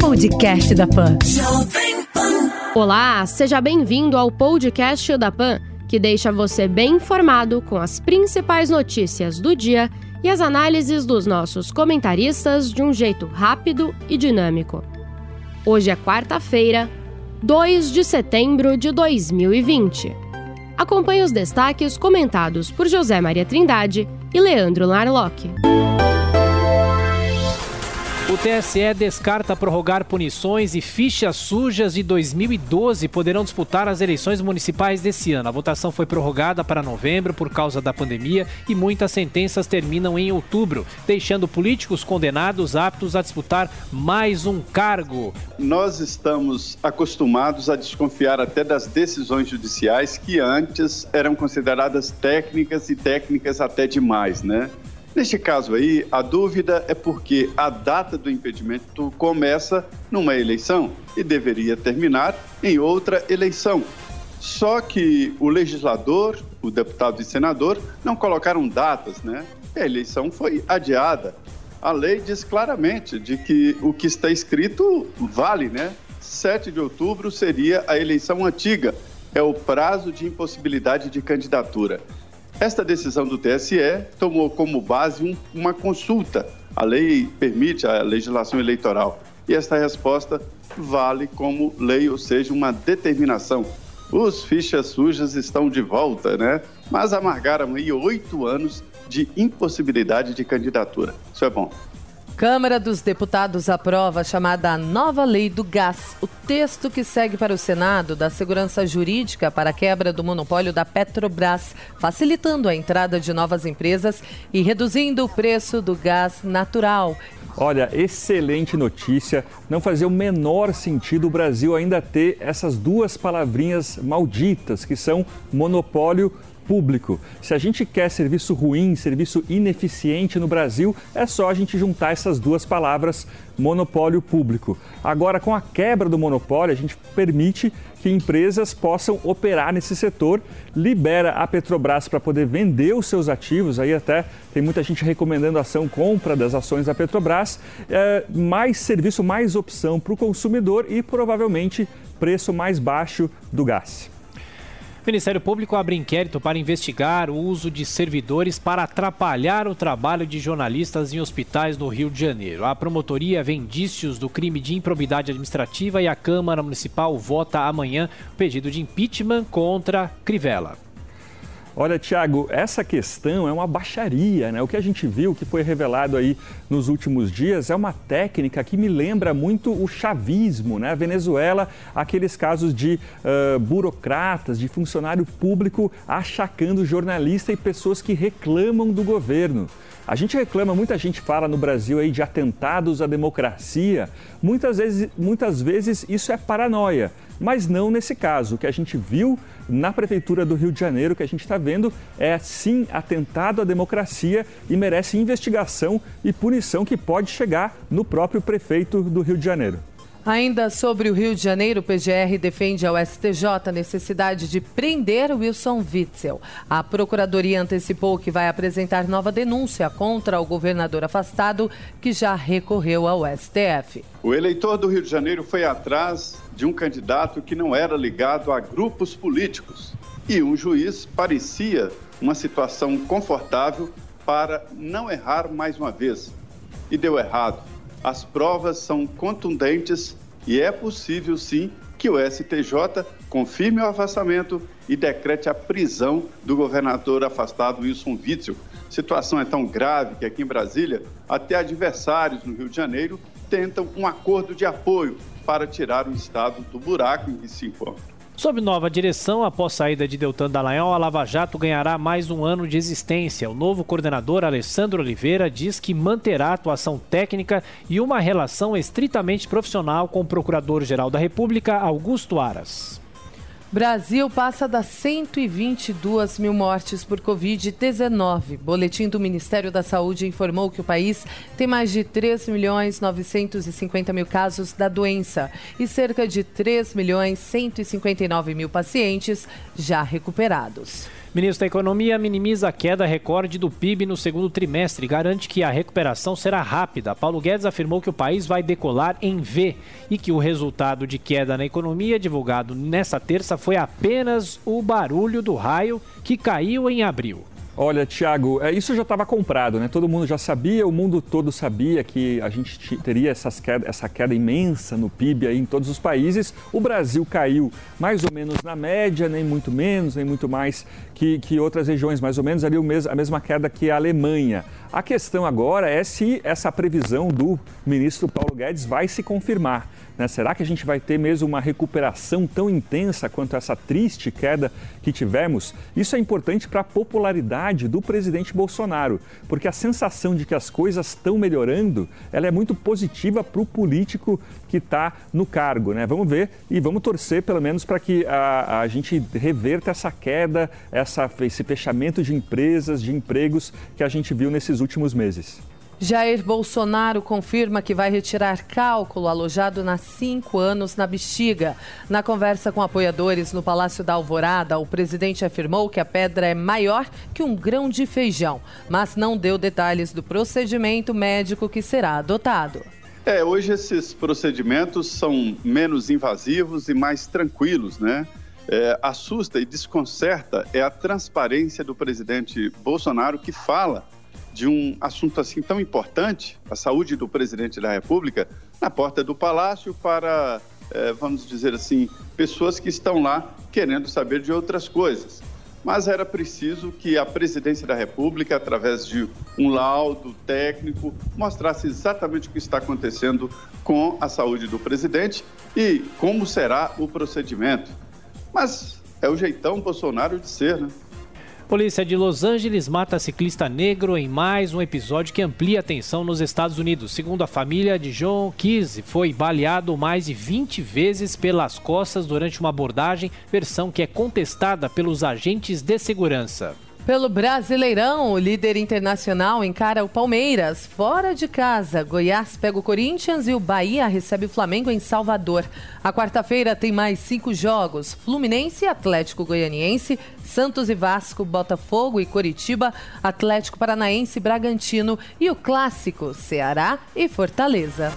Podcast da Pan. Olá, seja bem-vindo ao podcast da Pan, que deixa você bem informado com as principais notícias do dia e as análises dos nossos comentaristas de um jeito rápido e dinâmico. Hoje é quarta-feira, 2 de setembro de 2020. Acompanhe os destaques comentados por José Maria Trindade e Leandro Narlock. O TSE descarta prorrogar punições e fichas sujas de 2012 poderão disputar as eleições municipais desse ano. A votação foi prorrogada para novembro por causa da pandemia e muitas sentenças terminam em outubro, deixando políticos condenados aptos a disputar mais um cargo. Nós estamos acostumados a desconfiar até das decisões judiciais que antes eram consideradas técnicas e técnicas até demais, né? Neste caso aí, a dúvida é porque a data do impedimento começa numa eleição e deveria terminar em outra eleição. Só que o legislador, o deputado e senador, não colocaram datas, né? A eleição foi adiada. A lei diz claramente de que o que está escrito vale, né? 7 de outubro seria a eleição antiga, é o prazo de impossibilidade de candidatura. Esta decisão do TSE tomou como base um, uma consulta. A lei permite a legislação eleitoral e esta resposta vale como lei, ou seja, uma determinação. Os fichas sujas estão de volta, né? Mas amargaram aí oito anos de impossibilidade de candidatura. Isso é bom. Câmara dos Deputados aprova a chamada Nova Lei do Gás. O texto que segue para o Senado dá segurança jurídica para a quebra do monopólio da Petrobras, facilitando a entrada de novas empresas e reduzindo o preço do gás natural. Olha, excelente notícia. Não fazia o menor sentido o Brasil ainda ter essas duas palavrinhas malditas que são monopólio público. Se a gente quer serviço ruim, serviço ineficiente no Brasil, é só a gente juntar essas duas palavras, monopólio público. Agora, com a quebra do monopólio, a gente permite que empresas possam operar nesse setor, libera a Petrobras para poder vender os seus ativos, aí até tem muita gente recomendando ação compra das ações da Petrobras, é, mais serviço, mais opção para o consumidor e provavelmente preço mais baixo do gás. O Ministério Público abre inquérito para investigar o uso de servidores para atrapalhar o trabalho de jornalistas em hospitais no Rio de Janeiro. A promotoria vê indícios do crime de improbidade administrativa e a Câmara Municipal vota amanhã pedido de impeachment contra Crivella. Olha, Tiago, essa questão é uma baixaria, né? O que a gente viu, que foi revelado aí nos últimos dias, é uma técnica que me lembra muito o chavismo, né? A Venezuela, aqueles casos de uh, burocratas, de funcionário público achacando jornalista e pessoas que reclamam do governo. A gente reclama, muita gente fala no Brasil aí de atentados à democracia. Muitas vezes, muitas vezes isso é paranoia, mas não nesse caso. O que a gente viu na Prefeitura do Rio de Janeiro, que a gente está vendo, é sim atentado à democracia e merece investigação e punição que pode chegar no próprio prefeito do Rio de Janeiro. Ainda sobre o Rio de Janeiro, o PGR defende ao STJ a necessidade de prender Wilson Witzel. A Procuradoria antecipou que vai apresentar nova denúncia contra o governador afastado, que já recorreu ao STF. O eleitor do Rio de Janeiro foi atrás de um candidato que não era ligado a grupos políticos. E um juiz parecia uma situação confortável para não errar mais uma vez. E deu errado. As provas são contundentes e é possível sim que o STJ confirme o afastamento e decrete a prisão do governador afastado Wilson Witzel. Situação é tão grave que aqui em Brasília, até adversários no Rio de Janeiro tentam um acordo de apoio para tirar o Estado do buraco em que se encontra. Sob nova direção, após saída de Deltan Dallagnol, a Lava Jato ganhará mais um ano de existência. O novo coordenador, Alessandro Oliveira, diz que manterá atuação técnica e uma relação estritamente profissional com o Procurador-Geral da República, Augusto Aras. Brasil passa das 122 mil mortes por Covid-19. Boletim do Ministério da Saúde informou que o país tem mais de 3 milhões 950 mil casos da doença e cerca de 3 milhões 159 mil pacientes já recuperados. Ministro da Economia minimiza a queda recorde do PIB no segundo trimestre e garante que a recuperação será rápida. Paulo Guedes afirmou que o país vai decolar em V e que o resultado de queda na economia divulgado nesta terça foi apenas o barulho do raio que caiu em abril. Olha, Tiago, é, isso já estava comprado, né? Todo mundo já sabia, o mundo todo sabia que a gente teria queda, essa queda imensa no PIB aí em todos os países. O Brasil caiu mais ou menos na média, nem muito menos, nem muito mais que, que outras regiões, mais ou menos ali o mes, a mesma queda que a Alemanha. A questão agora é se essa previsão do ministro Paulo Guedes vai se confirmar. Né? Será que a gente vai ter mesmo uma recuperação tão intensa quanto essa triste queda que tivemos? Isso é importante para a popularidade do presidente Bolsonaro, porque a sensação de que as coisas estão melhorando, ela é muito positiva para o político que está no cargo. Né? Vamos ver e vamos torcer pelo menos para que a, a gente reverta essa queda, essa, esse fechamento de empresas, de empregos que a gente viu nesses últimos meses. Jair Bolsonaro confirma que vai retirar cálculo alojado há cinco anos na bexiga. Na conversa com apoiadores no Palácio da Alvorada, o presidente afirmou que a pedra é maior que um grão de feijão, mas não deu detalhes do procedimento médico que será adotado. É, hoje esses procedimentos são menos invasivos e mais tranquilos, né? É, assusta e desconcerta é a transparência do presidente Bolsonaro que fala de um assunto assim tão importante, a saúde do presidente da República, na porta do palácio para, é, vamos dizer assim, pessoas que estão lá querendo saber de outras coisas. Mas era preciso que a presidência da República, através de um laudo técnico, mostrasse exatamente o que está acontecendo com a saúde do presidente e como será o procedimento. Mas é o jeitão Bolsonaro de ser, né? Polícia de Los Angeles mata ciclista negro em mais um episódio que amplia a tensão nos Estados Unidos. Segundo a família de John Kise, foi baleado mais de 20 vezes pelas costas durante uma abordagem, versão que é contestada pelos agentes de segurança. Pelo Brasileirão, o líder internacional encara o Palmeiras fora de casa. Goiás pega o Corinthians e o Bahia recebe o Flamengo em Salvador. A quarta-feira tem mais cinco jogos: Fluminense Atlético Goianiense, Santos e Vasco, Botafogo e Coritiba, Atlético Paranaense e Bragantino e o clássico Ceará e Fortaleza.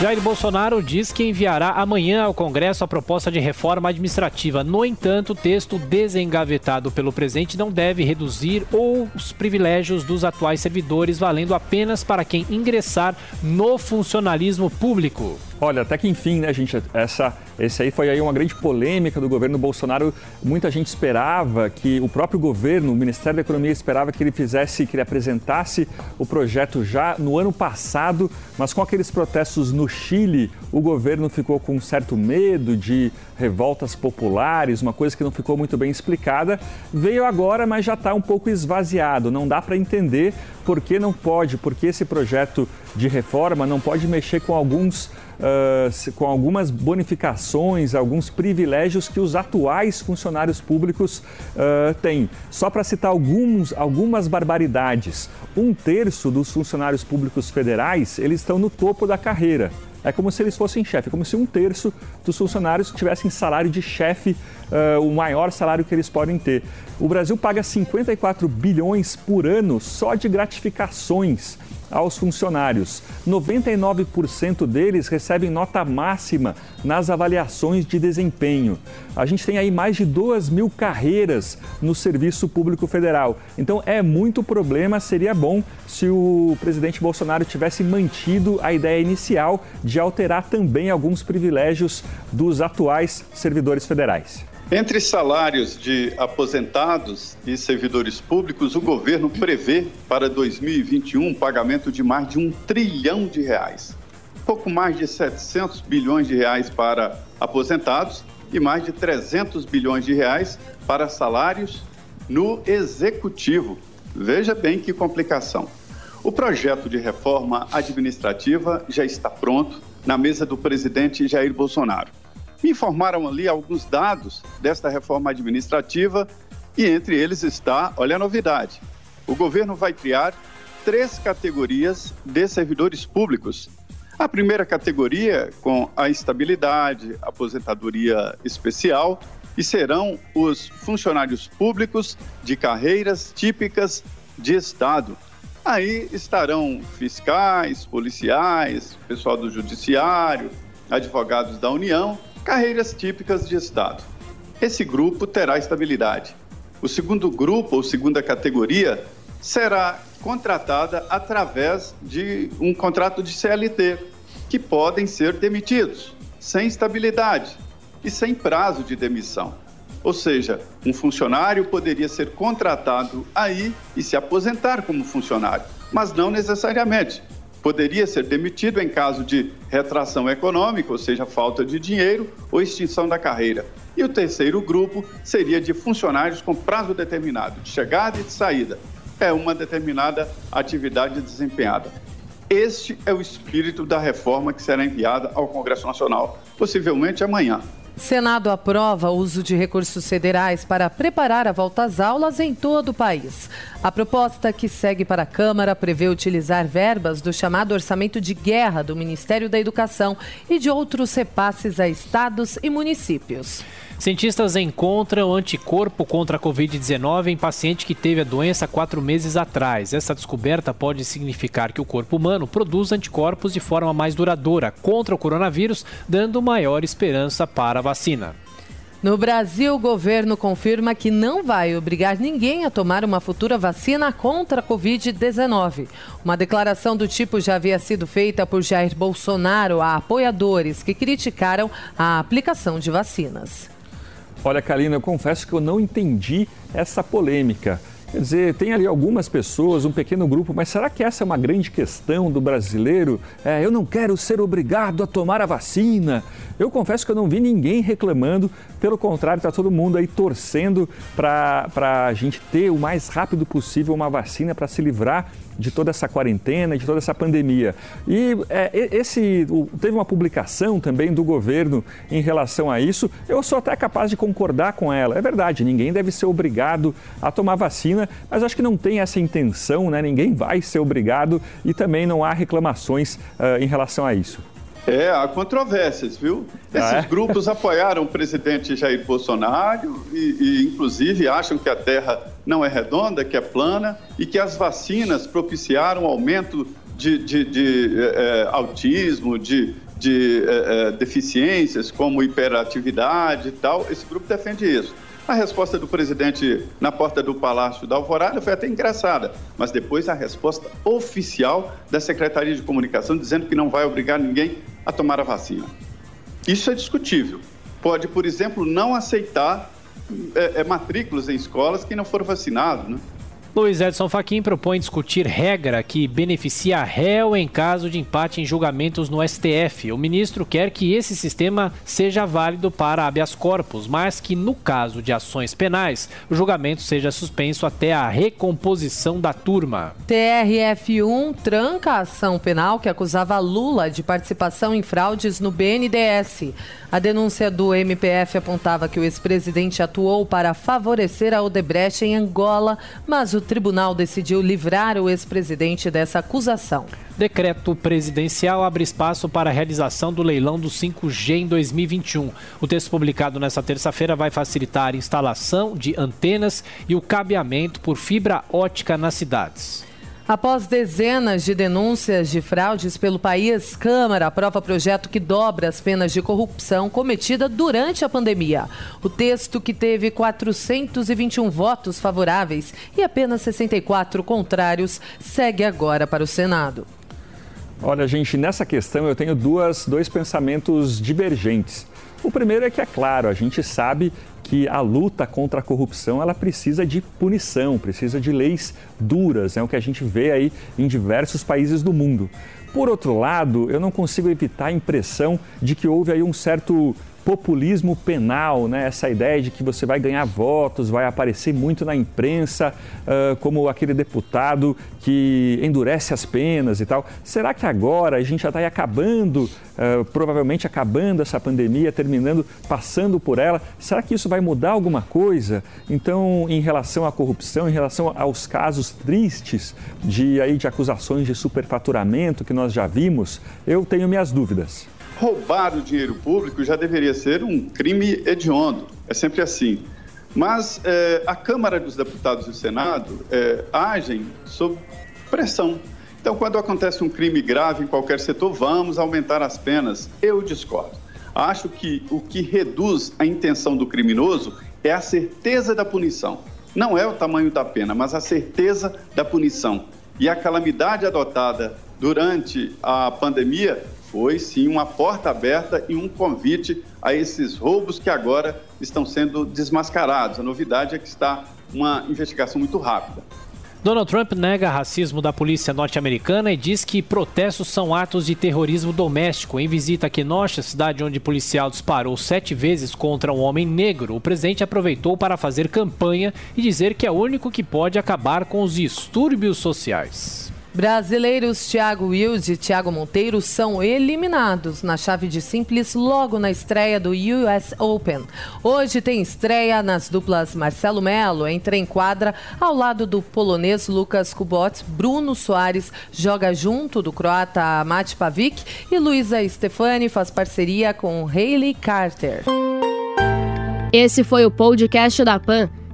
Jair Bolsonaro diz que enviará amanhã ao Congresso a proposta de reforma administrativa. No entanto, o texto desengavetado pelo presidente não deve reduzir os privilégios dos atuais servidores, valendo apenas para quem ingressar no funcionalismo público. Olha, até que enfim, né, gente? Essa, esse aí foi aí uma grande polêmica do governo Bolsonaro. Muita gente esperava que o próprio governo, o Ministério da Economia, esperava que ele fizesse, que ele apresentasse o projeto já no ano passado, mas com aqueles protestos no Chile, o governo ficou com um certo medo de revoltas populares, uma coisa que não ficou muito bem explicada. Veio agora, mas já está um pouco esvaziado. Não dá para entender por que não pode, porque esse projeto de reforma não pode mexer com alguns uh, com algumas bonificações, alguns privilégios que os atuais funcionários públicos uh, têm. Só para citar alguns, algumas barbaridades, um terço dos funcionários públicos federais eles estão no topo da carreira. É como se eles fossem chefe, é como se um terço dos funcionários tivessem salário de chefe, uh, o maior salário que eles podem ter. O Brasil paga 54 bilhões por ano só de gratificações aos funcionários. 99% deles recebem nota máxima nas avaliações de desempenho. A gente tem aí mais de 2 mil carreiras no Serviço Público Federal. Então é muito problema. Seria bom se o presidente Bolsonaro tivesse mantido a ideia inicial de alterar também alguns privilégios dos atuais servidores federais. Entre salários de aposentados e servidores públicos, o governo prevê para 2021 um pagamento de mais de um trilhão de reais. Pouco mais de 700 bilhões de reais para aposentados e mais de 300 bilhões de reais para salários no executivo. Veja bem que complicação. O projeto de reforma administrativa já está pronto na mesa do presidente Jair Bolsonaro. Me informaram ali alguns dados desta reforma administrativa e entre eles está, olha a novidade, o governo vai criar três categorias de servidores públicos. A primeira categoria com a estabilidade, aposentadoria especial e serão os funcionários públicos de carreiras típicas de Estado. Aí estarão fiscais, policiais, pessoal do judiciário, advogados da União, carreiras típicas de Estado. Esse grupo terá estabilidade. O segundo grupo, ou segunda categoria, será contratada através de um contrato de CLT, que podem ser demitidos sem estabilidade e sem prazo de demissão. Ou seja, um funcionário poderia ser contratado aí e se aposentar como funcionário, mas não necessariamente. Poderia ser demitido em caso de retração econômica, ou seja, falta de dinheiro ou extinção da carreira. E o terceiro grupo seria de funcionários com prazo determinado, de chegada e de saída. É uma determinada atividade desempenhada. Este é o espírito da reforma que será enviada ao Congresso Nacional, possivelmente amanhã. Senado aprova o uso de recursos federais para preparar a volta às aulas em todo o país. A proposta que segue para a Câmara prevê utilizar verbas do chamado orçamento de guerra do Ministério da Educação e de outros repasses a estados e municípios. Cientistas encontram anticorpo contra a Covid-19 em paciente que teve a doença quatro meses atrás. Essa descoberta pode significar que o corpo humano produz anticorpos de forma mais duradoura contra o coronavírus, dando maior esperança para a vacina. No Brasil, o governo confirma que não vai obrigar ninguém a tomar uma futura vacina contra a Covid-19. Uma declaração do tipo já havia sido feita por Jair Bolsonaro a apoiadores que criticaram a aplicação de vacinas. Olha, Kalina, eu confesso que eu não entendi essa polêmica. Quer dizer, tem ali algumas pessoas, um pequeno grupo, mas será que essa é uma grande questão do brasileiro? É, eu não quero ser obrigado a tomar a vacina. Eu confesso que eu não vi ninguém reclamando, pelo contrário, está todo mundo aí torcendo para a gente ter o mais rápido possível uma vacina para se livrar de toda essa quarentena, de toda essa pandemia. E é, esse teve uma publicação também do governo em relação a isso. Eu sou até capaz de concordar com ela. É verdade, ninguém deve ser obrigado a tomar vacina, mas acho que não tem essa intenção, né? Ninguém vai ser obrigado e também não há reclamações uh, em relação a isso. É, há controvérsias, viu? Esses ah, é? grupos apoiaram o presidente Jair Bolsonaro e, e, inclusive, acham que a Terra não é redonda, que é plana e que as vacinas propiciaram o aumento de, de, de é, autismo, de, de é, deficiências como hiperatividade e tal. Esse grupo defende isso. A resposta do presidente na porta do Palácio da Alvorada foi até engraçada, mas depois a resposta oficial da Secretaria de Comunicação dizendo que não vai obrigar ninguém a tomar a vacina. Isso é discutível. Pode, por exemplo, não aceitar é, é, matrículas em escolas que não foram vacinados, né? Luiz Edson Fachin propõe discutir regra que beneficia réu em caso de empate em julgamentos no STF. O ministro quer que esse sistema seja válido para habeas corpus, mas que no caso de ações penais, o julgamento seja suspenso até a recomposição da turma. TRF1 tranca a ação penal que acusava Lula de participação em fraudes no BNDES. A denúncia do MPF apontava que o ex-presidente atuou para favorecer a Odebrecht em Angola, mas o tribunal decidiu livrar o ex-presidente dessa acusação. Decreto presidencial abre espaço para a realização do leilão do 5G em 2021. O texto publicado nesta terça-feira vai facilitar a instalação de antenas e o cabeamento por fibra ótica nas cidades. Após dezenas de denúncias de fraudes pelo país, Câmara aprova projeto que dobra as penas de corrupção cometida durante a pandemia. O texto, que teve 421 votos favoráveis e apenas 64 contrários, segue agora para o Senado. Olha, gente, nessa questão eu tenho duas, dois pensamentos divergentes. O primeiro é que, é claro, a gente sabe que a luta contra a corrupção ela precisa de punição, precisa de leis duras, é o que a gente vê aí em diversos países do mundo. Por outro lado, eu não consigo evitar a impressão de que houve aí um certo populismo penal, né? essa ideia de que você vai ganhar votos, vai aparecer muito na imprensa, uh, como aquele deputado que endurece as penas e tal. Será que agora a gente já está acabando, uh, provavelmente acabando essa pandemia, terminando, passando por ela? Será que isso vai mudar alguma coisa? Então, em relação à corrupção, em relação aos casos tristes de, aí, de acusações de superfaturamento que nós já vimos, eu tenho minhas dúvidas roubar o dinheiro público já deveria ser um crime hediondo. É sempre assim. Mas é, a Câmara dos Deputados e o Senado é, agem sob pressão. Então, quando acontece um crime grave em qualquer setor, vamos aumentar as penas. Eu discordo. Acho que o que reduz a intenção do criminoso é a certeza da punição. Não é o tamanho da pena, mas a certeza da punição. E a calamidade adotada durante a pandemia foi sim uma porta aberta e um convite a esses roubos que agora estão sendo desmascarados. A novidade é que está uma investigação muito rápida. Donald Trump nega racismo da polícia norte-americana e diz que protestos são atos de terrorismo doméstico. Em visita a Kenosha, cidade onde policial disparou sete vezes contra um homem negro, o presidente aproveitou para fazer campanha e dizer que é o único que pode acabar com os distúrbios sociais. Brasileiros Thiago Wilde e Thiago Monteiro são eliminados na chave de simples logo na estreia do US Open. Hoje tem estreia nas duplas Marcelo Melo entra em quadra ao lado do polonês Lucas Kubot. Bruno Soares joga junto do croata Mate Pavic e Luísa Stefani faz parceria com Hayley Carter. Esse foi o podcast da PAN